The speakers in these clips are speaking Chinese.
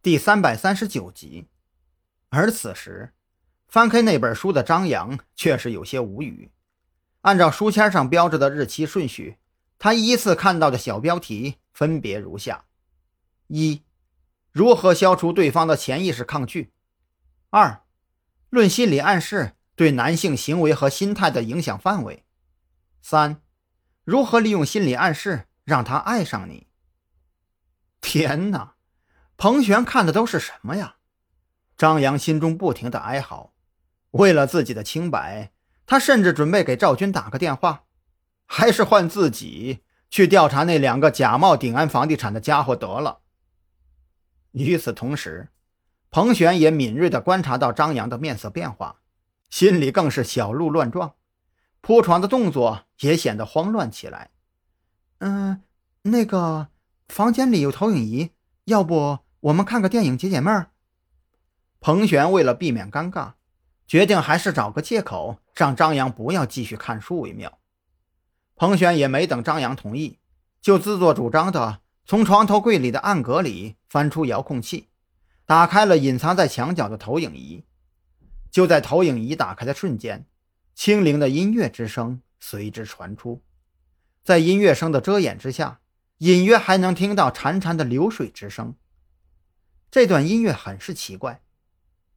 第三百三十九集。而此时，翻开那本书的张扬却是有些无语。按照书签上标着的日期顺序，他依次看到的小标题分别如下：一、如何消除对方的潜意识抗拒；二、论心理暗示对男性行为和心态的影响范围；三、如何利用心理暗示让他爱上你。天哪！彭璇看的都是什么呀？张扬心中不停的哀嚎。为了自己的清白，他甚至准备给赵军打个电话，还是换自己去调查那两个假冒鼎安房地产的家伙得了。与此同时，彭璇也敏锐的观察到张扬的面色变化，心里更是小鹿乱撞，铺床的动作也显得慌乱起来。嗯，那个房间里有投影仪，要不？我们看个电影解解闷儿。彭璇为了避免尴尬，决定还是找个借口让张扬不要继续看书为妙。彭璇也没等张扬同意，就自作主张的从床头柜里的暗格里翻出遥控器，打开了隐藏在墙角的投影仪。就在投影仪打开的瞬间，轻灵的音乐之声随之传出，在音乐声的遮掩之下，隐约还能听到潺潺的流水之声。这段音乐很是奇怪，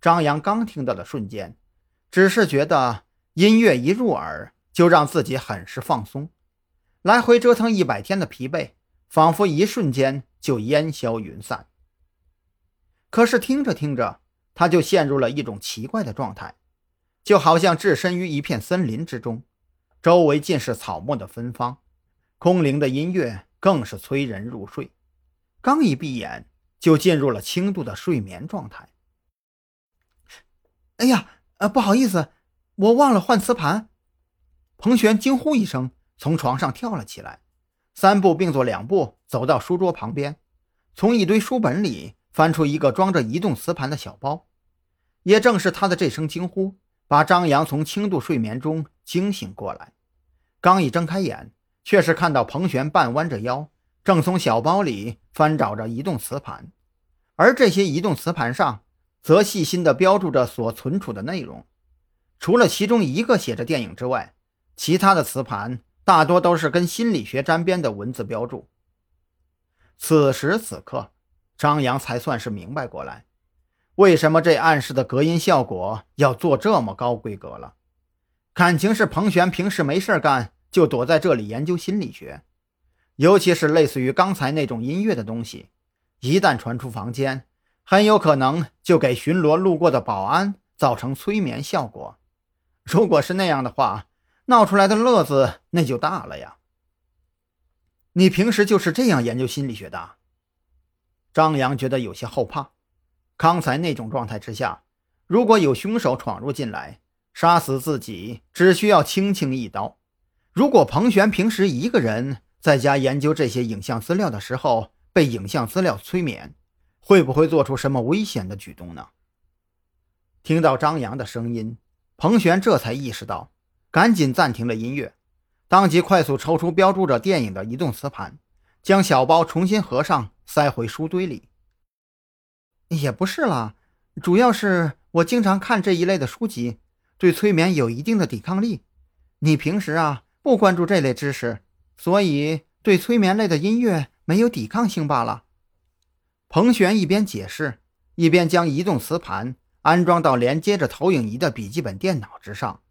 张扬刚听到的瞬间，只是觉得音乐一入耳就让自己很是放松，来回折腾一百天的疲惫仿佛一瞬间就烟消云散。可是听着听着，他就陷入了一种奇怪的状态，就好像置身于一片森林之中，周围尽是草木的芬芳，空灵的音乐更是催人入睡。刚一闭眼。就进入了轻度的睡眠状态。哎呀，呃，不好意思，我忘了换磁盘。彭璇惊呼一声，从床上跳了起来，三步并作两步走到书桌旁边，从一堆书本里翻出一个装着移动磁盘的小包。也正是他的这声惊呼，把张扬从轻度睡眠中惊醒过来。刚一睁开眼，却是看到彭璇半弯着腰。正从小包里翻找着移动磁盘，而这些移动磁盘上则细心地标注着所存储的内容。除了其中一个写着电影之外，其他的磁盘大多都是跟心理学沾边的文字标注。此时此刻，张扬才算是明白过来，为什么这暗示的隔音效果要做这么高规格了。感情是彭璇平时没事干，就躲在这里研究心理学。尤其是类似于刚才那种音乐的东西，一旦传出房间，很有可能就给巡逻路过的保安造成催眠效果。如果是那样的话，闹出来的乐子那就大了呀！你平时就是这样研究心理学的？张扬觉得有些后怕。刚才那种状态之下，如果有凶手闯入进来，杀死自己只需要轻轻一刀。如果彭璇平时一个人，在家研究这些影像资料的时候，被影像资料催眠，会不会做出什么危险的举动呢？听到张扬的声音，彭璇这才意识到，赶紧暂停了音乐，当即快速抽出标注着电影的移动磁盘，将小包重新合上，塞回书堆里。也不是啦，主要是我经常看这一类的书籍，对催眠有一定的抵抗力。你平时啊，不关注这类知识。所以，对催眠类的音乐没有抵抗性罢了。彭璇一边解释，一边将移动磁盘安装到连接着投影仪的笔记本电脑之上。